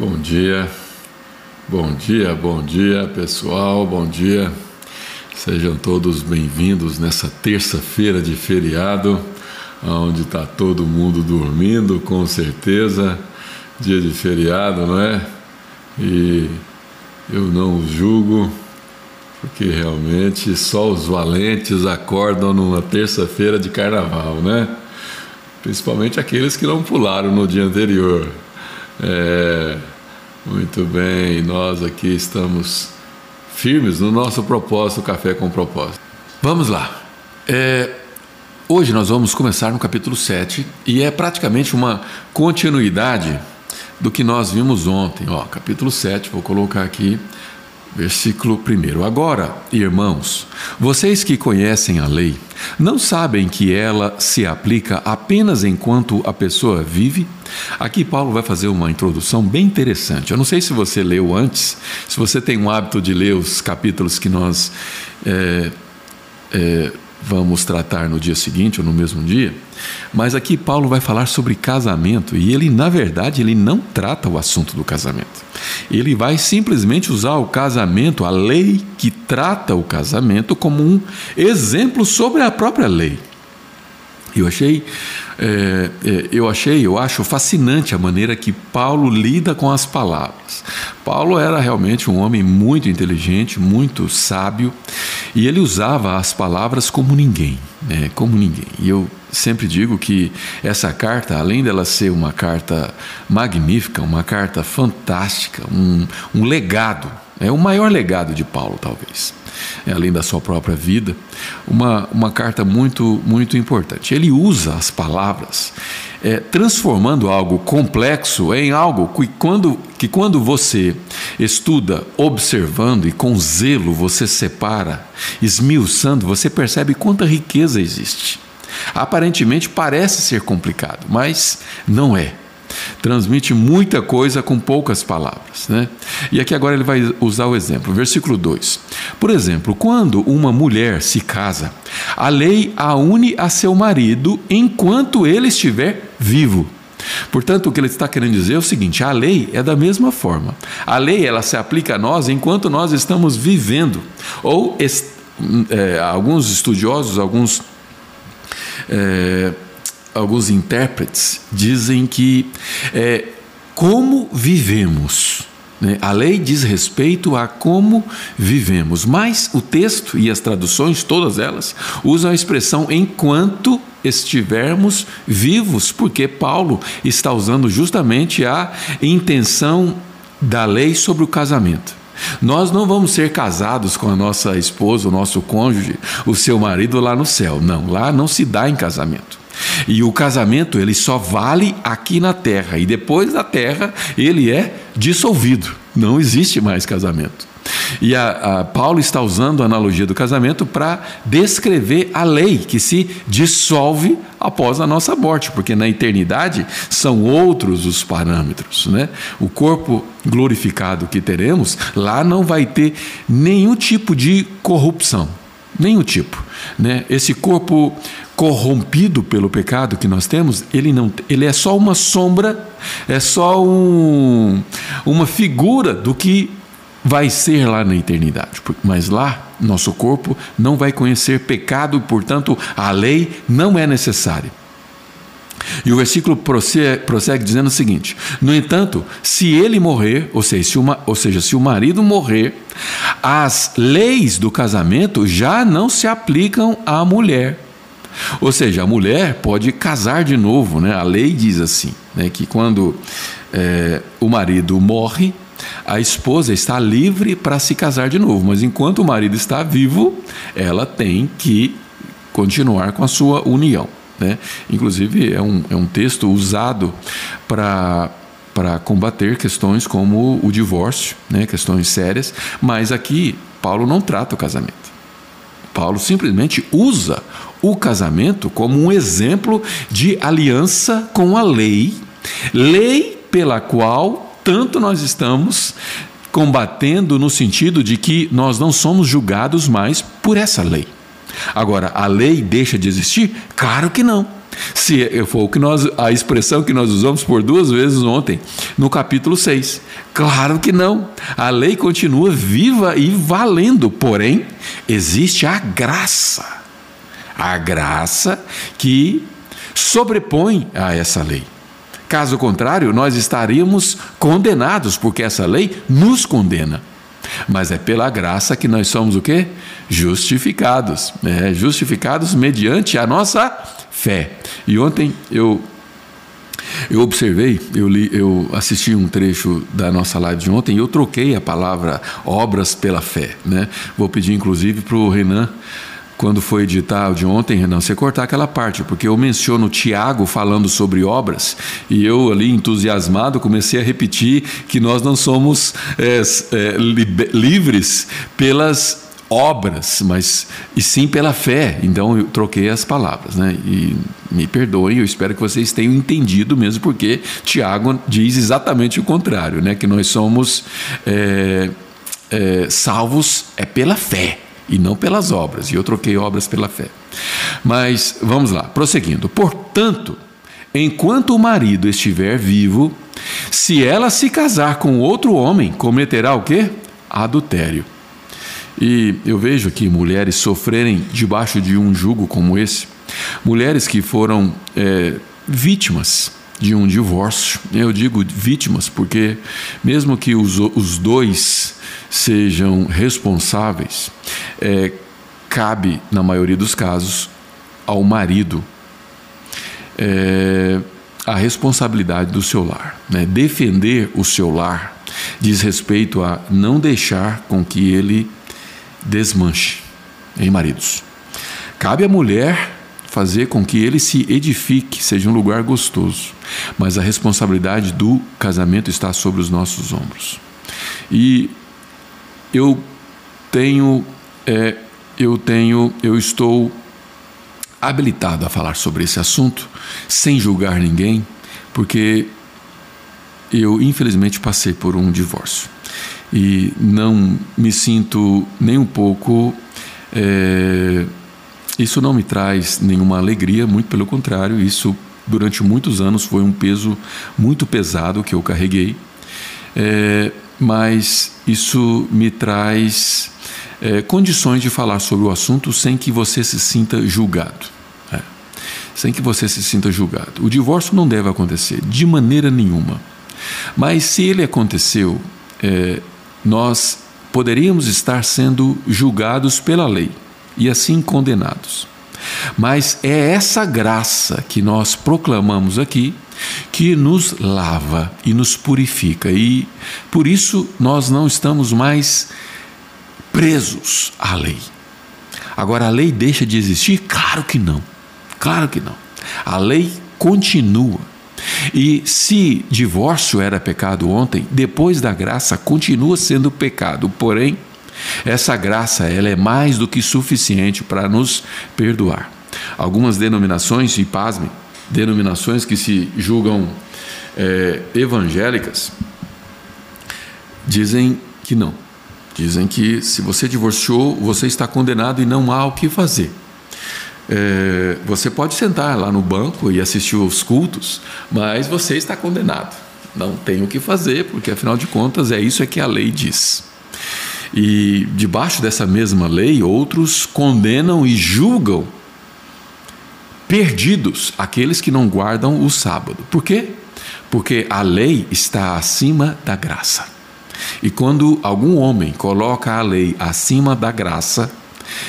Bom dia, bom dia, bom dia pessoal, bom dia. Sejam todos bem-vindos nessa terça-feira de feriado, onde está todo mundo dormindo, com certeza. Dia de feriado, não é? E eu não os julgo, porque realmente só os valentes acordam numa terça-feira de carnaval, né? Principalmente aqueles que não pularam no dia anterior. É, muito bem, nós aqui estamos firmes no nosso propósito, Café com Propósito. Vamos lá. É, hoje nós vamos começar no capítulo 7 e é praticamente uma continuidade do que nós vimos ontem. Ó, capítulo 7, vou colocar aqui Versículo 1: Agora, irmãos, vocês que conhecem a lei, não sabem que ela se aplica apenas enquanto a pessoa vive? Aqui Paulo vai fazer uma introdução bem interessante. Eu não sei se você leu antes, se você tem um hábito de ler os capítulos que nós é, é, vamos tratar no dia seguinte ou no mesmo dia, mas aqui Paulo vai falar sobre casamento e ele, na verdade, ele não trata o assunto do casamento. Ele vai simplesmente usar o casamento, a lei que trata o casamento, como um exemplo sobre a própria lei. Eu achei, é, é, eu achei, eu acho fascinante a maneira que Paulo lida com as palavras. Paulo era realmente um homem muito inteligente, muito sábio, e ele usava as palavras como ninguém, né? como ninguém. E eu sempre digo que essa carta, além dela ser uma carta magnífica, uma carta fantástica, um, um legado, é o maior legado de Paulo, talvez, além da sua própria vida, uma, uma carta muito, muito importante. Ele usa as palavras é, transformando algo complexo em algo que quando, que quando você estuda, observando e com zelo você separa, esmiuçando, você percebe quanta riqueza existe. Aparentemente parece ser complicado, mas não é transmite muita coisa com poucas palavras. Né? E aqui agora ele vai usar o exemplo, versículo 2. Por exemplo, quando uma mulher se casa, a lei a une a seu marido enquanto ele estiver vivo. Portanto, o que ele está querendo dizer é o seguinte: a lei é da mesma forma. A lei ela se aplica a nós enquanto nós estamos vivendo. Ou é, alguns estudiosos, alguns é, alguns intérpretes dizem que é, como vivemos. Né? A lei diz respeito a como vivemos, mas o texto e as traduções, todas elas, usam a expressão enquanto estivermos vivos, porque Paulo está usando justamente a intenção da lei sobre o casamento. Nós não vamos ser casados com a nossa esposa, o nosso cônjuge, o seu marido lá no céu. Não, lá não se dá em casamento. E o casamento ele só vale aqui na terra e depois da terra ele é dissolvido. Não existe mais casamento. E a, a Paulo está usando a analogia do casamento para descrever a lei que se dissolve após a nossa morte, porque na eternidade são outros os parâmetros. Né? O corpo glorificado que teremos, lá não vai ter nenhum tipo de corrupção. Nenhum tipo. Né? Esse corpo corrompido pelo pecado que nós temos, ele não, ele é só uma sombra, é só um, uma figura do que vai ser lá na eternidade. Mas lá, nosso corpo não vai conhecer pecado e, portanto, a lei não é necessária. E o versículo prossegue, prossegue, dizendo o seguinte: No entanto, se ele morrer, ou seja, se uma, ou seja, se o marido morrer, as leis do casamento já não se aplicam à mulher. Ou seja, a mulher pode casar de novo, né? A lei diz assim, né? Que quando é, o marido morre, a esposa está livre para se casar de novo, mas enquanto o marido está vivo, ela tem que continuar com a sua união. Né? Inclusive, é um, é um texto usado para para combater questões como o divórcio, né, questões sérias, mas aqui Paulo não trata o casamento. Paulo simplesmente usa o casamento como um exemplo de aliança com a lei, lei pela qual tanto nós estamos combatendo no sentido de que nós não somos julgados mais por essa lei. Agora, a lei deixa de existir? Claro que não. Se foi o que nós, a expressão que nós usamos por duas vezes ontem, no capítulo 6. Claro que não. A lei continua viva e valendo, porém, existe a graça. A graça que sobrepõe a essa lei. Caso contrário, nós estaríamos condenados, porque essa lei nos condena. Mas é pela graça que nós somos o quê? Justificados. É, justificados mediante a nossa fé. E ontem eu eu observei, eu, li, eu assisti um trecho da nossa live de ontem e eu troquei a palavra obras pela fé. Né? Vou pedir inclusive para o Renan quando foi editar o de ontem, Renan, você cortar aquela parte, porque eu menciono Tiago falando sobre obras e eu ali entusiasmado comecei a repetir que nós não somos é, é, livres pelas obras, mas e sim pela fé. Então eu troquei as palavras, né? E me perdoem, eu espero que vocês tenham entendido mesmo, porque Tiago diz exatamente o contrário, né? Que nós somos é, é, salvos é pela fé e não pelas obras. E eu troquei obras pela fé. Mas vamos lá, prosseguindo. Portanto, enquanto o marido estiver vivo, se ela se casar com outro homem, cometerá o quê? Adultério. E eu vejo aqui mulheres sofrerem debaixo de um jugo como esse, mulheres que foram é, vítimas de um divórcio. Eu digo vítimas porque, mesmo que os, os dois sejam responsáveis, é, cabe, na maioria dos casos, ao marido é, a responsabilidade do seu lar. Né? Defender o seu lar diz respeito a não deixar com que ele desmanche em maridos. Cabe à mulher fazer com que ele se edifique, seja um lugar gostoso, mas a responsabilidade do casamento está sobre os nossos ombros. E eu tenho, é, eu tenho, eu estou habilitado a falar sobre esse assunto sem julgar ninguém, porque eu infelizmente passei por um divórcio e não me sinto nem um pouco é, isso não me traz nenhuma alegria, muito pelo contrário, isso durante muitos anos foi um peso muito pesado que eu carreguei, é, mas isso me traz é, condições de falar sobre o assunto sem que você se sinta julgado. É, sem que você se sinta julgado. O divórcio não deve acontecer, de maneira nenhuma. Mas se ele aconteceu, é, nós poderíamos estar sendo julgados pela lei e assim condenados. Mas é essa graça que nós proclamamos aqui que nos lava e nos purifica, e por isso nós não estamos mais presos à lei. Agora, a lei deixa de existir? Claro que não. Claro que não. A lei continua. E se divórcio era pecado ontem, depois da graça continua sendo pecado. Porém, essa graça ela é mais do que suficiente para nos perdoar. Algumas denominações, e pasmem, denominações que se julgam é, evangélicas, dizem que não. Dizem que se você divorciou, você está condenado e não há o que fazer. É, você pode sentar lá no banco e assistir os cultos, mas você está condenado. Não tem o que fazer, porque afinal de contas é isso é que a lei diz. E debaixo dessa mesma lei, outros condenam e julgam perdidos aqueles que não guardam o sábado. Por quê? Porque a lei está acima da graça. E quando algum homem coloca a lei acima da graça,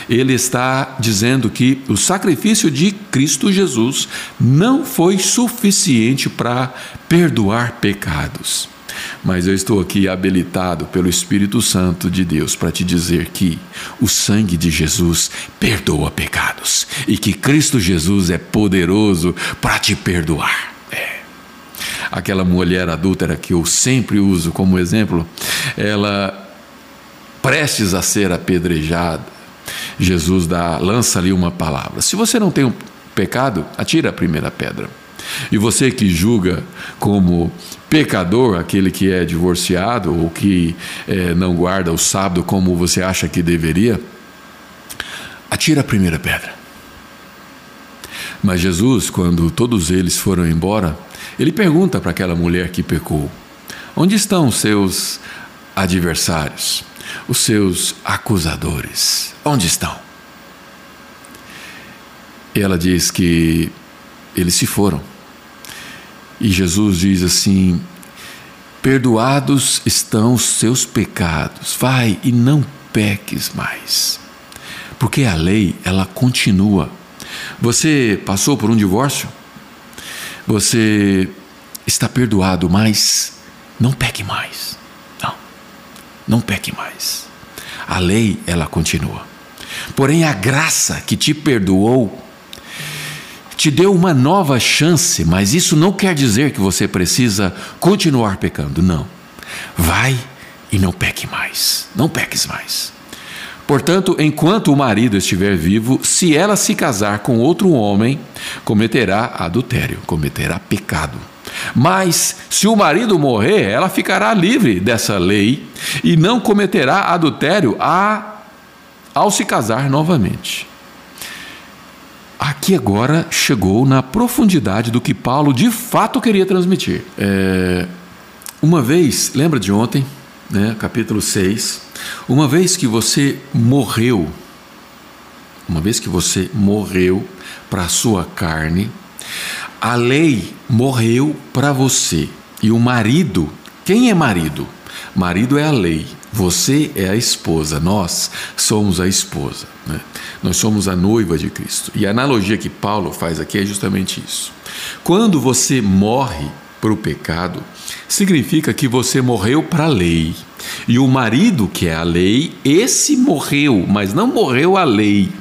ele está dizendo que o sacrifício de Cristo Jesus não foi suficiente para perdoar pecados. Mas eu estou aqui habilitado pelo Espírito Santo de Deus para te dizer que o sangue de Jesus perdoa pecados e que Cristo Jesus é poderoso para te perdoar. É. Aquela mulher adúltera que eu sempre uso como exemplo, ela prestes a ser apedrejada, Jesus dá, lança ali uma palavra. Se você não tem um pecado, atira a primeira pedra. E você que julga como pecador aquele que é divorciado ou que é, não guarda o sábado como você acha que deveria, atira a primeira pedra. Mas Jesus, quando todos eles foram embora, ele pergunta para aquela mulher que pecou: Onde estão os seus adversários, os seus acusadores? Onde estão? E ela diz que eles se foram. E Jesus diz assim: Perdoados estão os seus pecados, vai e não peques mais. Porque a lei, ela continua. Você passou por um divórcio? Você está perdoado, mas não peque mais. Não, não peque mais. A lei, ela continua. Porém, a graça que te perdoou te deu uma nova chance, mas isso não quer dizer que você precisa continuar pecando. Não. Vai e não peque mais. Não peques mais. Portanto, enquanto o marido estiver vivo, se ela se casar com outro homem, cometerá adultério, cometerá pecado. Mas se o marido morrer, ela ficará livre dessa lei e não cometerá adultério a, ao se casar novamente. Aqui agora chegou na profundidade do que Paulo de fato queria transmitir. É, uma vez, lembra de ontem, né, capítulo 6, uma vez que você morreu, uma vez que você morreu para a sua carne, a lei morreu para você. E o marido, quem é marido? Marido é a lei, você é a esposa, nós somos a esposa. Né? Nós somos a noiva de Cristo. E a analogia que Paulo faz aqui é justamente isso. Quando você morre para o pecado, significa que você morreu para a lei. E o marido, que é a lei, esse morreu, mas não morreu a lei.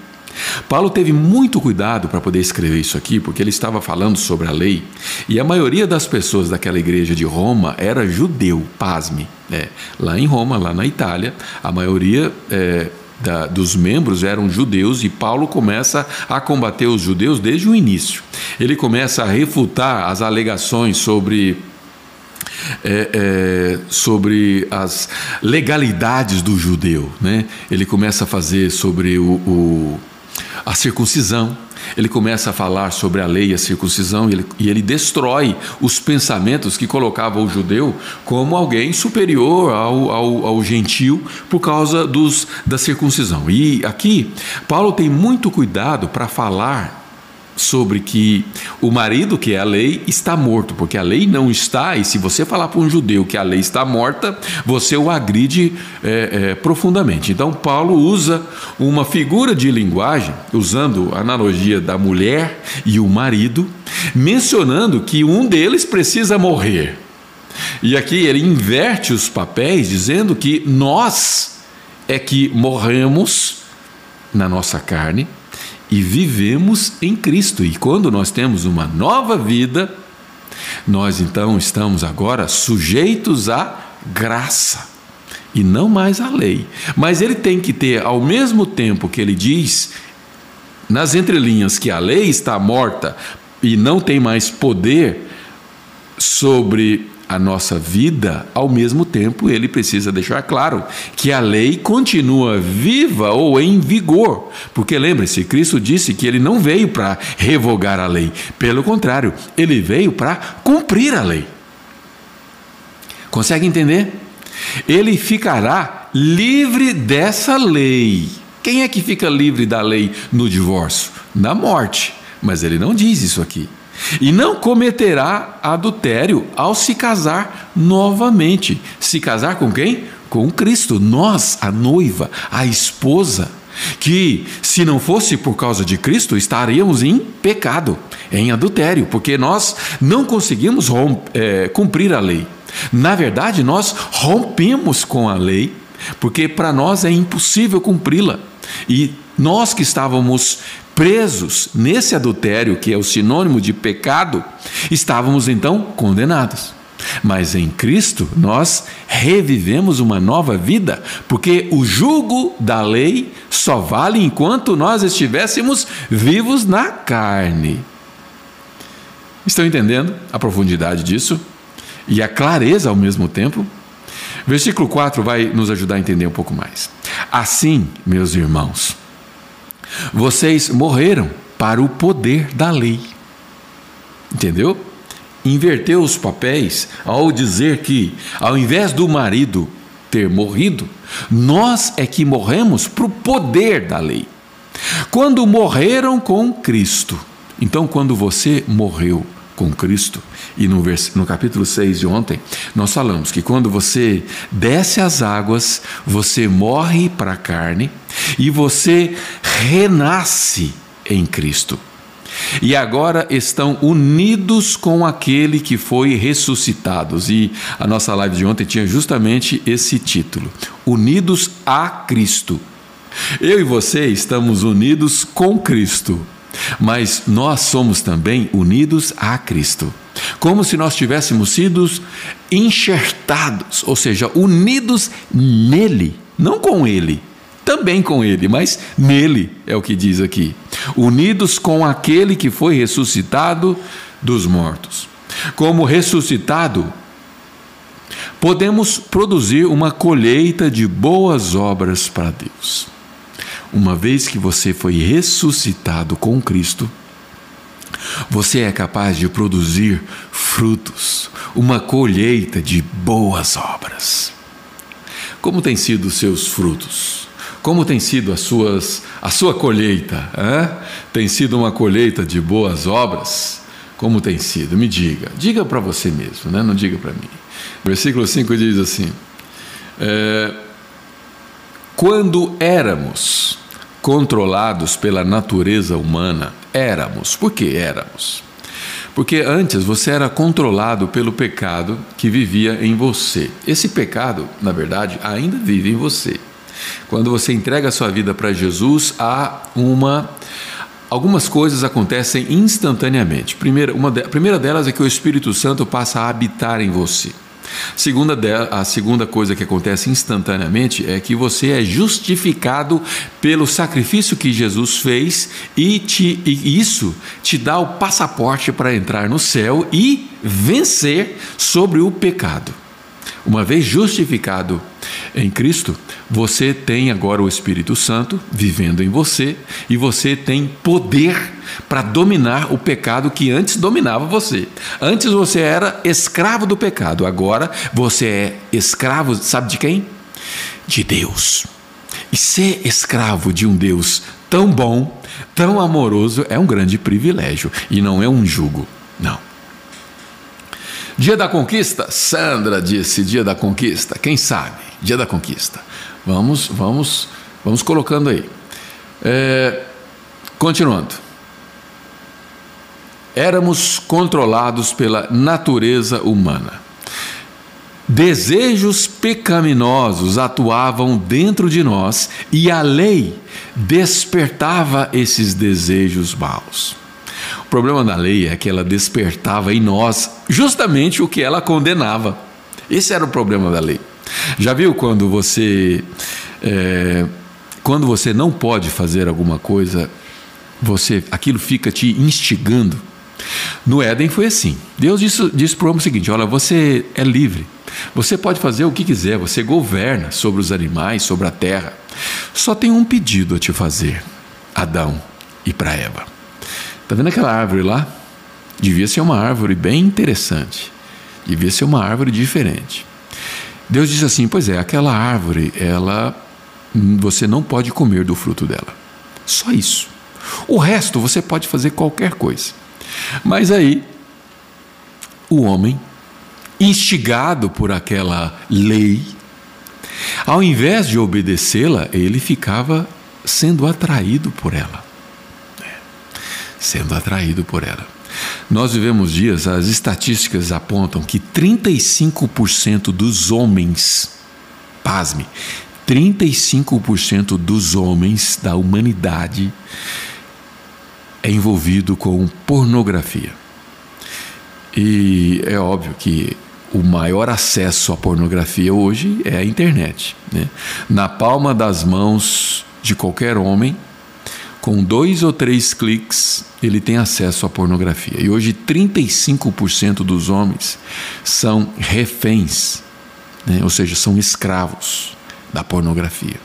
Paulo teve muito cuidado para poder escrever isso aqui, porque ele estava falando sobre a lei, e a maioria das pessoas daquela igreja de Roma era judeu, pasme. É, lá em Roma, lá na Itália, a maioria é, da, dos membros eram judeus e Paulo começa a combater os judeus desde o início. Ele começa a refutar as alegações sobre é, é, sobre as legalidades do judeu. Né? Ele começa a fazer sobre o, o, a circuncisão, ele começa a falar sobre a lei e a circuncisão e ele, e ele destrói os pensamentos que colocavam o judeu como alguém superior ao, ao, ao gentil por causa dos, da circuncisão. E aqui, Paulo tem muito cuidado para falar sobre que o marido, que é a lei, está morto, porque a lei não está, e se você falar para um judeu que a lei está morta, você o agride é, é, profundamente. Então, Paulo usa uma figura de linguagem, usando a analogia da mulher e o marido, mencionando que um deles precisa morrer. E aqui ele inverte os papéis, dizendo que nós é que morremos na nossa carne e vivemos em Cristo. E quando nós temos uma nova vida, nós então estamos agora sujeitos à graça e não mais à lei. Mas ele tem que ter, ao mesmo tempo que ele diz nas entrelinhas que a lei está morta e não tem mais poder sobre a nossa vida, ao mesmo tempo ele precisa deixar claro que a lei continua viva ou em vigor. Porque lembre-se, Cristo disse que ele não veio para revogar a lei, pelo contrário, ele veio para cumprir a lei. Consegue entender? Ele ficará livre dessa lei. Quem é que fica livre da lei no divórcio? Na morte. Mas ele não diz isso aqui. E não cometerá adultério ao se casar novamente. Se casar com quem? Com Cristo. Nós, a noiva, a esposa. Que se não fosse por causa de Cristo, estaríamos em pecado, em adultério, porque nós não conseguimos é, cumprir a lei. Na verdade, nós rompemos com a lei, porque para nós é impossível cumpri-la. E nós que estávamos presos nesse adultério, que é o sinônimo de pecado, estávamos então condenados. Mas em Cristo nós revivemos uma nova vida, porque o jugo da lei só vale enquanto nós estivéssemos vivos na carne. Estão entendendo a profundidade disso? E a clareza ao mesmo tempo? Versículo 4 vai nos ajudar a entender um pouco mais. Assim, meus irmãos, vocês morreram para o poder da lei. Entendeu? Inverteu os papéis ao dizer que, ao invés do marido ter morrido, nós é que morremos para o poder da lei. Quando morreram com Cristo, então quando você morreu com Cristo, e no, vers... no capítulo 6 de ontem, nós falamos que quando você desce as águas, você morre para a carne e você renasce em Cristo. E agora estão unidos com aquele que foi ressuscitados. E a nossa live de ontem tinha justamente esse título: Unidos a Cristo. Eu e você estamos unidos com Cristo, mas nós somos também unidos a Cristo. Como se nós tivéssemos sido enxertados, ou seja, unidos nele, não com ele, também com ele, mas nele, é o que diz aqui. Unidos com aquele que foi ressuscitado dos mortos. Como ressuscitado, podemos produzir uma colheita de boas obras para Deus. Uma vez que você foi ressuscitado com Cristo, você é capaz de produzir frutos, uma colheita de boas obras. Como têm sido os seus frutos? Como tem sido as suas, a sua colheita? Hein? Tem sido uma colheita de boas obras? Como tem sido? Me diga. Diga para você mesmo, né? não diga para mim. Versículo 5 diz assim: é, Quando éramos controlados pela natureza humana, éramos. Por que éramos? Porque antes você era controlado pelo pecado que vivia em você. Esse pecado, na verdade, ainda vive em você. Quando você entrega a sua vida para Jesus, há uma algumas coisas acontecem instantaneamente. Primeira, uma de, a primeira delas é que o Espírito Santo passa a habitar em você. Segunda a segunda coisa que acontece instantaneamente é que você é justificado pelo sacrifício que Jesus fez e, te, e isso te dá o passaporte para entrar no céu e vencer sobre o pecado. Uma vez justificado em Cristo, você tem agora o Espírito Santo vivendo em você e você tem poder para dominar o pecado que antes dominava você. Antes você era escravo do pecado, agora você é escravo, sabe de quem? De Deus. E ser escravo de um Deus tão bom, tão amoroso, é um grande privilégio e não é um jugo, não. Dia da conquista? Sandra disse dia da conquista. Quem sabe? Dia da conquista. Vamos, vamos, vamos colocando aí. É, continuando. Éramos controlados pela natureza humana. Desejos pecaminosos atuavam dentro de nós e a lei despertava esses desejos maus. O problema da lei é que ela despertava em nós justamente o que ela condenava. Esse era o problema da lei. Já viu quando você é, quando você não pode fazer alguma coisa, você aquilo fica te instigando? No Éden foi assim. Deus disse, disse para o homem o seguinte: olha, você é livre. Você pode fazer o que quiser, você governa sobre os animais, sobre a terra. Só tem um pedido a te fazer, Adão e para Eva. Está vendo aquela árvore lá? Devia ser uma árvore bem interessante. Devia ser uma árvore diferente. Deus disse assim: Pois é, aquela árvore, ela você não pode comer do fruto dela. Só isso. O resto você pode fazer qualquer coisa. Mas aí o homem, instigado por aquela lei, ao invés de obedecê-la, ele ficava sendo atraído por ela sendo atraído por ela. Nós vivemos dias, as estatísticas apontam que 35% dos homens, pasme, 35% dos homens da humanidade é envolvido com pornografia. E é óbvio que o maior acesso à pornografia hoje é a internet. Né? Na palma das mãos de qualquer homem com dois ou três cliques, ele tem acesso à pornografia. E hoje, 35% dos homens são reféns, né? ou seja, são escravos da pornografia.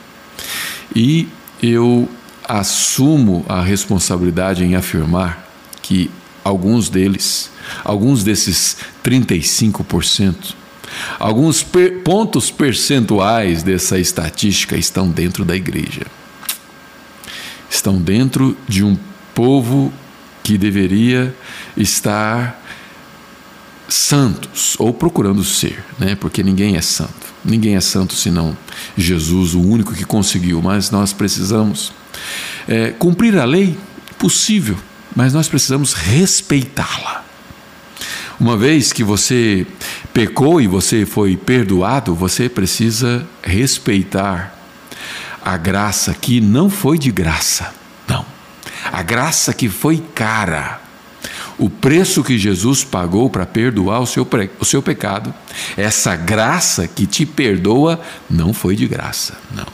E eu assumo a responsabilidade em afirmar que alguns deles, alguns desses 35%, alguns per pontos percentuais dessa estatística estão dentro da igreja. Estão dentro de um povo que deveria estar santos ou procurando ser, né? Porque ninguém é santo. Ninguém é santo senão Jesus, o único que conseguiu. Mas nós precisamos é, cumprir a lei, possível, mas nós precisamos respeitá-la. Uma vez que você pecou e você foi perdoado, você precisa respeitar a graça que não foi de graça, não. A graça que foi cara. O preço que Jesus pagou para perdoar o seu, o seu pecado, essa graça que te perdoa, não foi de graça, não.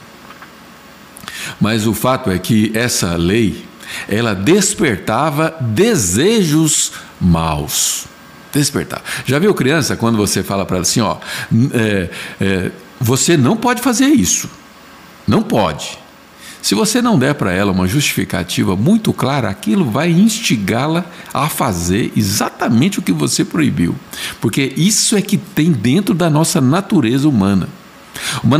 Mas o fato é que essa lei, ela despertava desejos maus. Despertava. Já viu criança quando você fala para ela assim, ó, é, é, você não pode fazer isso. Não pode. Se você não der para ela uma justificativa muito clara, aquilo vai instigá-la a fazer exatamente o que você proibiu. Porque isso é que tem dentro da nossa natureza humana. Uma,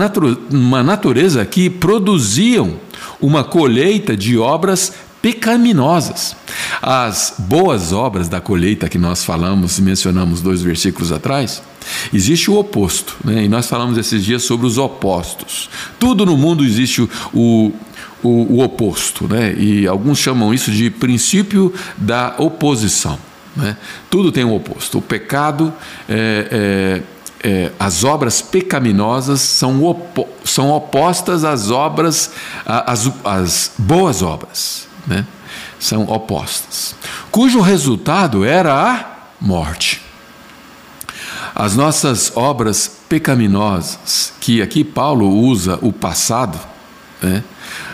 uma natureza que produziam uma colheita de obras pecaminosas. As boas obras da colheita que nós falamos e mencionamos dois versículos atrás, existe o oposto, né? e nós falamos esses dias sobre os opostos. Tudo no mundo existe o, o, o oposto, né? e alguns chamam isso de princípio da oposição. Né? Tudo tem um oposto. O pecado é, é é, as obras pecaminosas são, opo são opostas às obras, às, às boas obras, né? são opostas, cujo resultado era a morte. As nossas obras pecaminosas, que aqui Paulo usa o passado, né?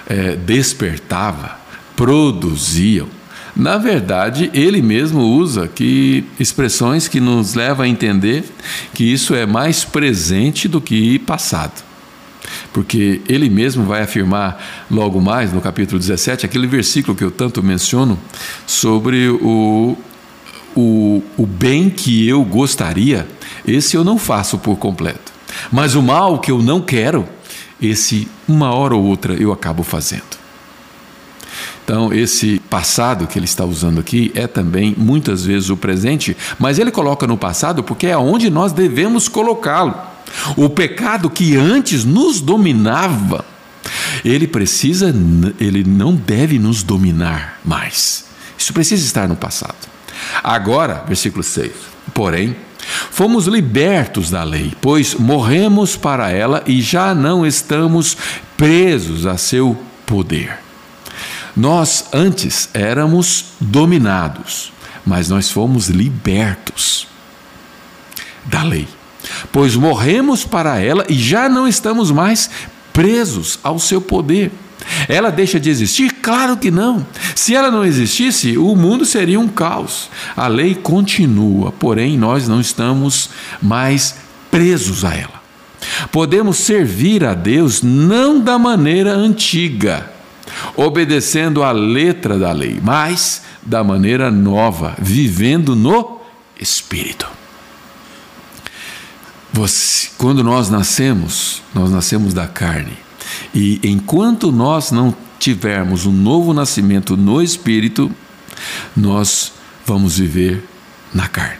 é, despertava, produziam, na verdade, ele mesmo usa que expressões que nos levam a entender que isso é mais presente do que passado. Porque ele mesmo vai afirmar logo mais no capítulo 17, aquele versículo que eu tanto menciono, sobre o, o, o bem que eu gostaria, esse eu não faço por completo. Mas o mal que eu não quero, esse uma hora ou outra eu acabo fazendo. Então, esse passado que ele está usando aqui é também muitas vezes o presente, mas ele coloca no passado porque é onde nós devemos colocá-lo. O pecado que antes nos dominava, ele precisa, ele não deve nos dominar mais. Isso precisa estar no passado. Agora, versículo 6. Porém, fomos libertos da lei, pois morremos para ela e já não estamos presos a seu poder. Nós antes éramos dominados, mas nós fomos libertos da lei, pois morremos para ela e já não estamos mais presos ao seu poder. Ela deixa de existir? Claro que não. Se ela não existisse, o mundo seria um caos. A lei continua, porém nós não estamos mais presos a ela. Podemos servir a Deus não da maneira antiga obedecendo à letra da lei, mas da maneira nova, vivendo no Espírito. Você, quando nós nascemos, nós nascemos da carne. E enquanto nós não tivermos um novo nascimento no Espírito, nós vamos viver na carne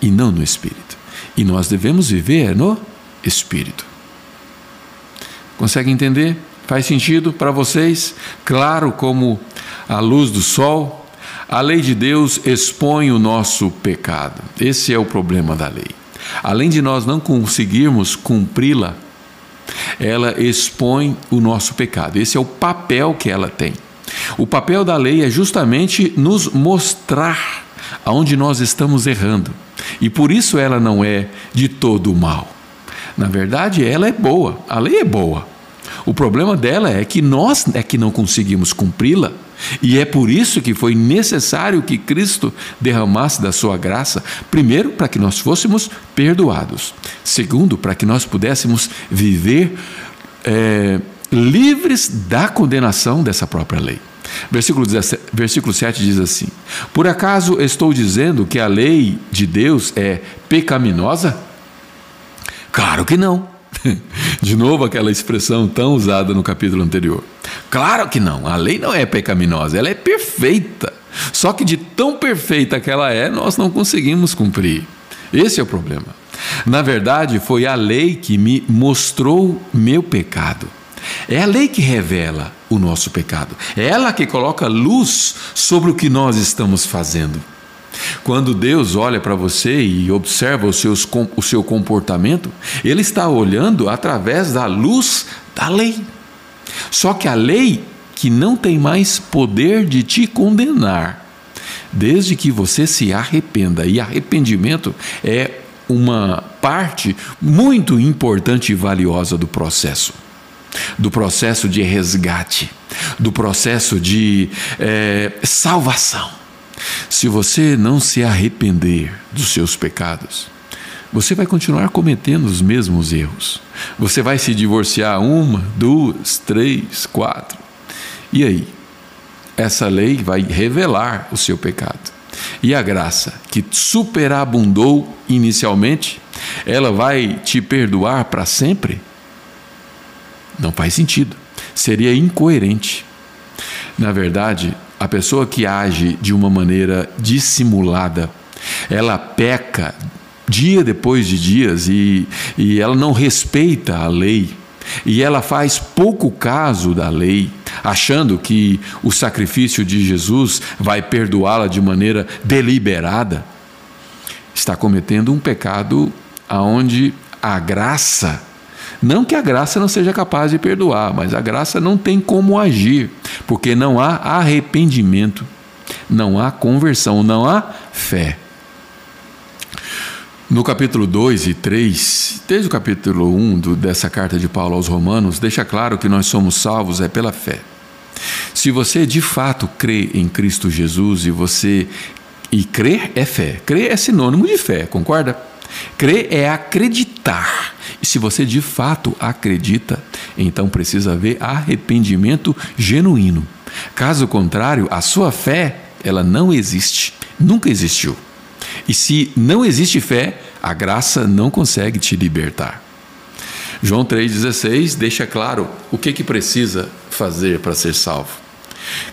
e não no Espírito. E nós devemos viver no Espírito. Consegue entender? Faz sentido para vocês? Claro como a luz do sol. A lei de Deus expõe o nosso pecado. Esse é o problema da lei. Além de nós não conseguirmos cumpri-la, ela expõe o nosso pecado. Esse é o papel que ela tem. O papel da lei é justamente nos mostrar aonde nós estamos errando. E por isso ela não é de todo mal. Na verdade, ela é boa. A lei é boa. O problema dela é que nós é que não conseguimos cumpri-la. E é por isso que foi necessário que Cristo derramasse da sua graça, primeiro, para que nós fôssemos perdoados, segundo, para que nós pudéssemos viver é, livres da condenação dessa própria lei. Versículo, 17, versículo 7 diz assim: Por acaso estou dizendo que a lei de Deus é pecaminosa? Claro que não. De novo, aquela expressão tão usada no capítulo anterior. Claro que não, a lei não é pecaminosa, ela é perfeita. Só que de tão perfeita que ela é, nós não conseguimos cumprir. Esse é o problema. Na verdade, foi a lei que me mostrou meu pecado. É a lei que revela o nosso pecado. É ela que coloca luz sobre o que nós estamos fazendo. Quando Deus olha para você e observa os seus, o seu comportamento, Ele está olhando através da luz da lei. Só que a lei que não tem mais poder de te condenar, desde que você se arrependa. E arrependimento é uma parte muito importante e valiosa do processo do processo de resgate, do processo de é, salvação. Se você não se arrepender dos seus pecados, você vai continuar cometendo os mesmos erros. Você vai se divorciar uma, duas, três, quatro. E aí? Essa lei vai revelar o seu pecado. E a graça, que superabundou inicialmente, ela vai te perdoar para sempre? Não faz sentido. Seria incoerente. Na verdade, a pessoa que age de uma maneira dissimulada, ela peca dia depois de dias e, e ela não respeita a lei. E ela faz pouco caso da lei, achando que o sacrifício de Jesus vai perdoá-la de maneira deliberada, está cometendo um pecado aonde a graça não que a graça não seja capaz de perdoar, mas a graça não tem como agir, porque não há arrependimento, não há conversão, não há fé. No capítulo 2 e 3, desde o capítulo 1 do, dessa carta de Paulo aos Romanos, deixa claro que nós somos salvos é pela fé. Se você de fato crê em Cristo Jesus e você. E crer é fé. Crer é sinônimo de fé, concorda? Crer é acreditar. E se você de fato acredita, então precisa haver arrependimento genuíno. Caso contrário, a sua fé, ela não existe, nunca existiu. E se não existe fé, a graça não consegue te libertar. João 3,16 deixa claro o que, que precisa fazer para ser salvo: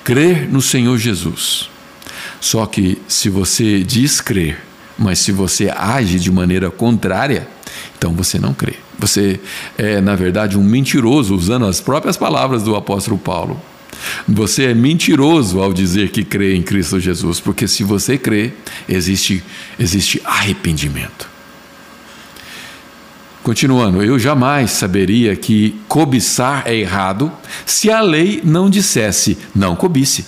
crer no Senhor Jesus. Só que se você diz crer, mas se você age de maneira contrária, então você não crê. Você é, na verdade, um mentiroso, usando as próprias palavras do apóstolo Paulo. Você é mentiroso ao dizer que crê em Cristo Jesus, porque se você crê, existe, existe arrependimento. Continuando, eu jamais saberia que cobiçar é errado se a lei não dissesse não cobice.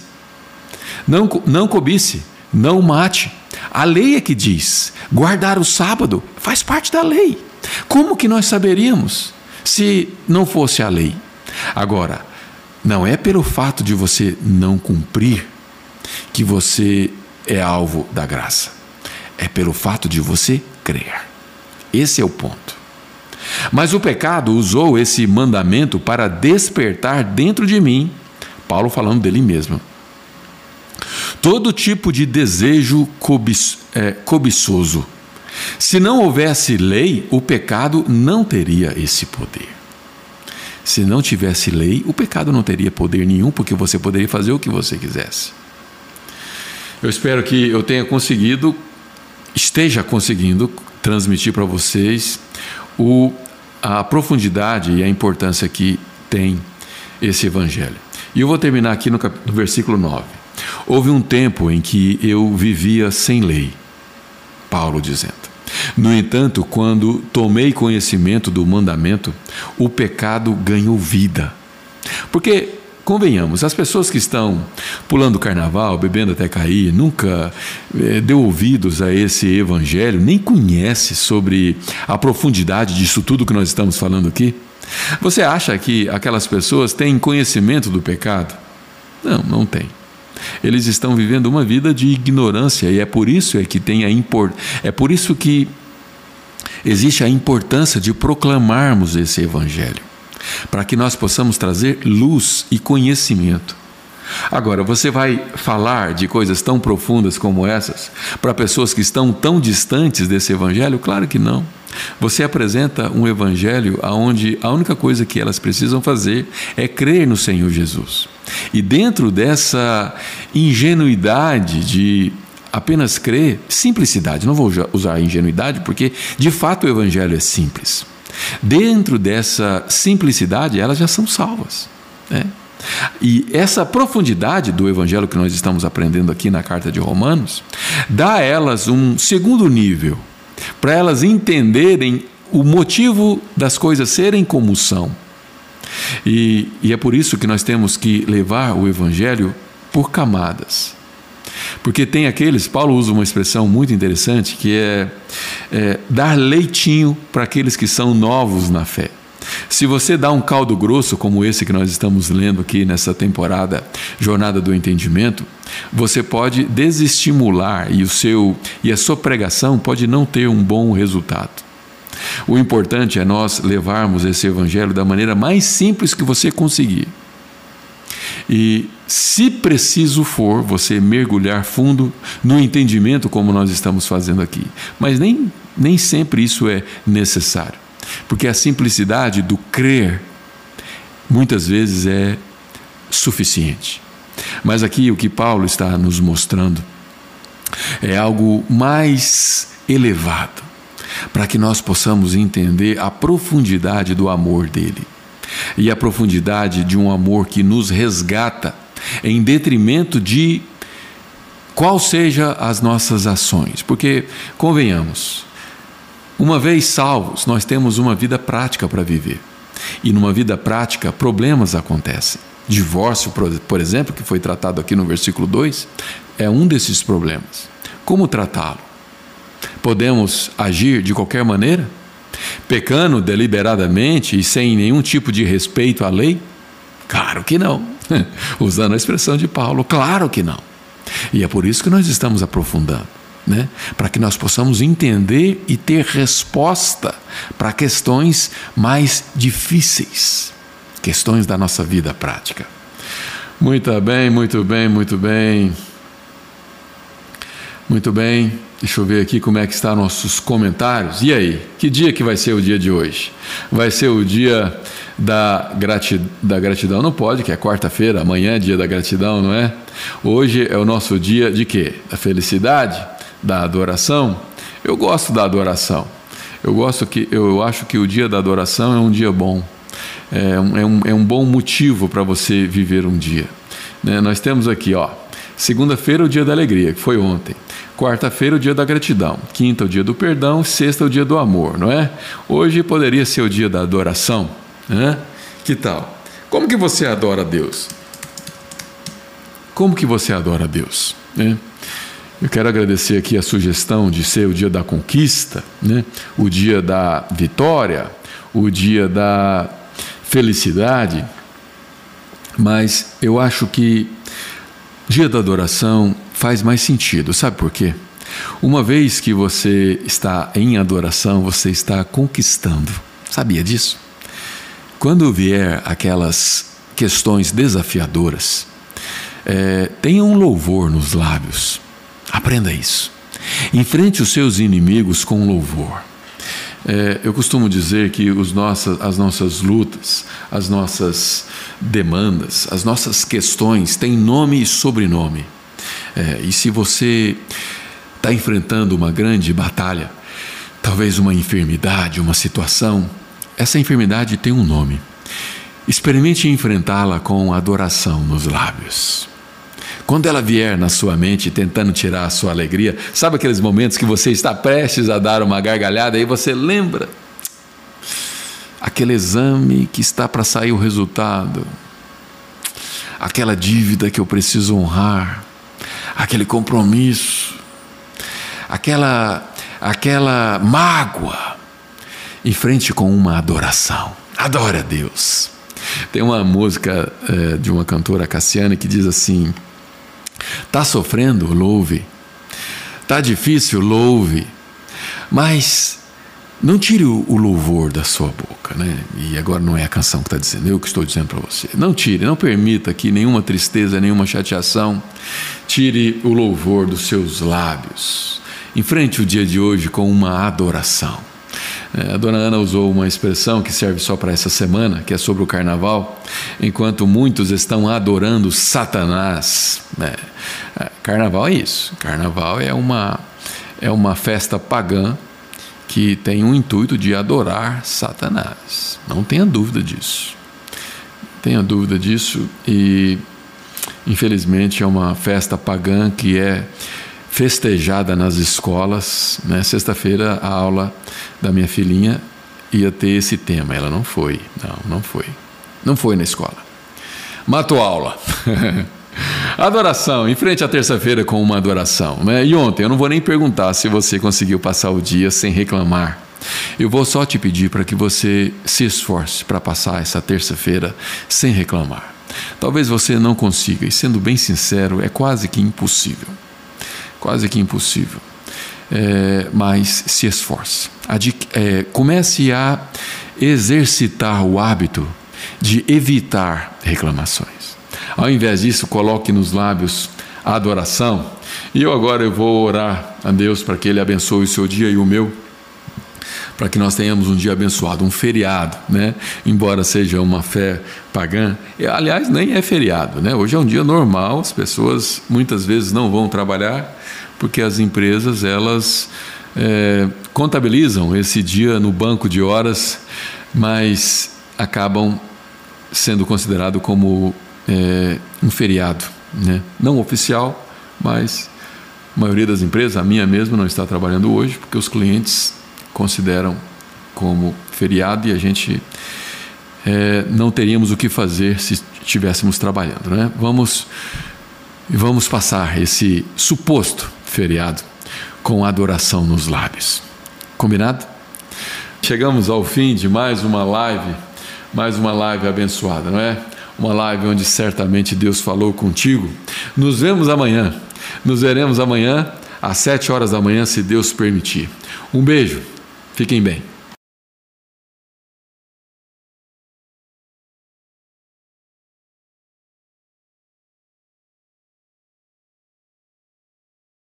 Não, não cobice, não mate. A lei é que diz: guardar o sábado faz parte da lei. Como que nós saberíamos se não fosse a lei? Agora, não é pelo fato de você não cumprir que você é alvo da graça. É pelo fato de você crer. Esse é o ponto. Mas o pecado usou esse mandamento para despertar dentro de mim, Paulo falando dele mesmo, todo tipo de desejo é, cobiçoso. Se não houvesse lei, o pecado não teria esse poder. Se não tivesse lei, o pecado não teria poder nenhum, porque você poderia fazer o que você quisesse. Eu espero que eu tenha conseguido, esteja conseguindo transmitir para vocês o, a profundidade e a importância que tem esse evangelho. E eu vou terminar aqui no, no versículo 9. Houve um tempo em que eu vivia sem lei, Paulo dizendo. No entanto, quando tomei conhecimento do mandamento, o pecado ganhou vida. Porque, convenhamos, as pessoas que estão pulando carnaval, bebendo até cair, nunca eh, deu ouvidos a esse evangelho, nem conhece sobre a profundidade disso tudo que nós estamos falando aqui. Você acha que aquelas pessoas têm conhecimento do pecado? Não, não tem. Eles estão vivendo uma vida de ignorância e é por isso é que tem a import... é por isso que existe a importância de proclamarmos esse evangelho. para que nós possamos trazer luz e conhecimento. Agora, você vai falar de coisas tão profundas como essas para pessoas que estão tão distantes desse evangelho? Claro que não. Você apresenta um evangelho onde a única coisa que elas precisam fazer é crer no Senhor Jesus. E dentro dessa ingenuidade de apenas crer, simplicidade, não vou usar ingenuidade porque de fato o evangelho é simples. Dentro dessa simplicidade, elas já são salvas. Né? E essa profundidade do evangelho que nós estamos aprendendo aqui na carta de Romanos dá a elas um segundo nível, para elas entenderem o motivo das coisas serem como são. E, e é por isso que nós temos que levar o evangelho por camadas. Porque tem aqueles, Paulo usa uma expressão muito interessante que é, é dar leitinho para aqueles que são novos na fé. Se você dá um caldo grosso como esse que nós estamos lendo aqui nessa temporada Jornada do Entendimento, você pode desestimular e o seu e a sua pregação pode não ter um bom resultado. O importante é nós levarmos esse evangelho da maneira mais simples que você conseguir. E, se preciso for, você mergulhar fundo no entendimento, como nós estamos fazendo aqui. Mas nem, nem sempre isso é necessário. Porque a simplicidade do crer muitas vezes é suficiente. Mas aqui o que Paulo está nos mostrando é algo mais elevado, para que nós possamos entender a profundidade do amor dele e a profundidade de um amor que nos resgata em detrimento de qual seja as nossas ações. Porque convenhamos, uma vez salvos, nós temos uma vida prática para viver. E numa vida prática, problemas acontecem. Divórcio, por exemplo, que foi tratado aqui no versículo 2, é um desses problemas. Como tratá-lo? Podemos agir de qualquer maneira? Pecando deliberadamente e sem nenhum tipo de respeito à lei? Claro que não. Usando a expressão de Paulo, claro que não. E é por isso que nós estamos aprofundando né? para que nós possamos entender e ter resposta para questões mais difíceis, questões da nossa vida prática. Muito bem, muito bem, muito bem. Muito bem. Deixa eu ver aqui como é que estão nossos comentários. E aí, que dia que vai ser o dia de hoje? Vai ser o dia da, gratidão, da gratidão? Não pode, que é quarta-feira, amanhã é dia da gratidão, não é? Hoje é o nosso dia de quê? Da felicidade? Da adoração, eu gosto da adoração. Eu gosto que eu acho que o dia da adoração é um dia bom. É um, é um, é um bom motivo para você viver um dia. Né? Nós temos aqui, ó, segunda-feira o dia da alegria, que foi ontem. Quarta-feira o dia da gratidão. Quinta o dia do perdão. Sexta o dia do amor, não é? Hoje poderia ser o dia da adoração, né? Que tal? Como que você adora a Deus? Como que você adora a Deus? Né? Eu quero agradecer aqui a sugestão de ser o dia da conquista, né? o dia da vitória, o dia da felicidade, mas eu acho que dia da adoração faz mais sentido, sabe por quê? Uma vez que você está em adoração, você está conquistando. Sabia disso? Quando vier aquelas questões desafiadoras, é, tenha um louvor nos lábios Aprenda isso. Enfrente os seus inimigos com louvor. É, eu costumo dizer que os nossas, as nossas lutas, as nossas demandas, as nossas questões têm nome e sobrenome. É, e se você está enfrentando uma grande batalha, talvez uma enfermidade, uma situação, essa enfermidade tem um nome. Experimente enfrentá-la com adoração nos lábios. Quando ela vier na sua mente tentando tirar a sua alegria, sabe aqueles momentos que você está prestes a dar uma gargalhada e você lembra aquele exame que está para sair o resultado, aquela dívida que eu preciso honrar, aquele compromisso, aquela aquela mágoa, em frente com uma adoração. Adore a Deus. Tem uma música é, de uma cantora Cassiane que diz assim: Está sofrendo? Louve. Está difícil? Louve. Mas não tire o louvor da sua boca, né? E agora não é a canção que está dizendo, eu que estou dizendo para você. Não tire, não permita que nenhuma tristeza, nenhuma chateação tire o louvor dos seus lábios. Enfrente o dia de hoje com uma adoração. É, a dona Ana usou uma expressão que serve só para essa semana, que é sobre o carnaval, enquanto muitos estão adorando Satanás. É, é, carnaval é isso. Carnaval é uma, é uma festa pagã que tem o intuito de adorar Satanás. Não tenha dúvida disso. Tenha dúvida disso e infelizmente é uma festa pagã que é festejada nas escolas. Né? Sexta-feira a aula da minha filhinha ia ter esse tema. Ela não foi, não, não foi. Não foi na escola. Matou aula. Adoração, em frente à terça-feira com uma adoração. Né? E ontem, eu não vou nem perguntar se você conseguiu passar o dia sem reclamar. Eu vou só te pedir para que você se esforce para passar essa terça-feira sem reclamar. Talvez você não consiga, e sendo bem sincero, é quase que impossível. Quase que impossível. É, mas se esforce. É, comece a exercitar o hábito de evitar reclamações. Ao invés disso, coloque nos lábios a adoração. E eu agora eu vou orar a Deus para que Ele abençoe o seu dia e o meu, para que nós tenhamos um dia abençoado, um feriado, né? Embora seja uma fé pagã, aliás, nem é feriado, né? Hoje é um dia normal, as pessoas muitas vezes não vão trabalhar porque as empresas elas é, contabilizam esse dia no banco de horas, mas acabam sendo considerado como é, um feriado, né? não oficial, mas a maioria das empresas, a minha mesmo, não está trabalhando hoje, porque os clientes consideram como feriado e a gente é, não teríamos o que fazer se estivéssemos trabalhando. Né? Vamos, vamos passar esse suposto feriado com adoração nos lábios. Combinado? Chegamos ao fim de mais uma live, mais uma live abençoada, não é? uma live onde certamente Deus falou contigo. Nos vemos amanhã. Nos veremos amanhã às sete horas da manhã, se Deus permitir. Um beijo. Fiquem bem.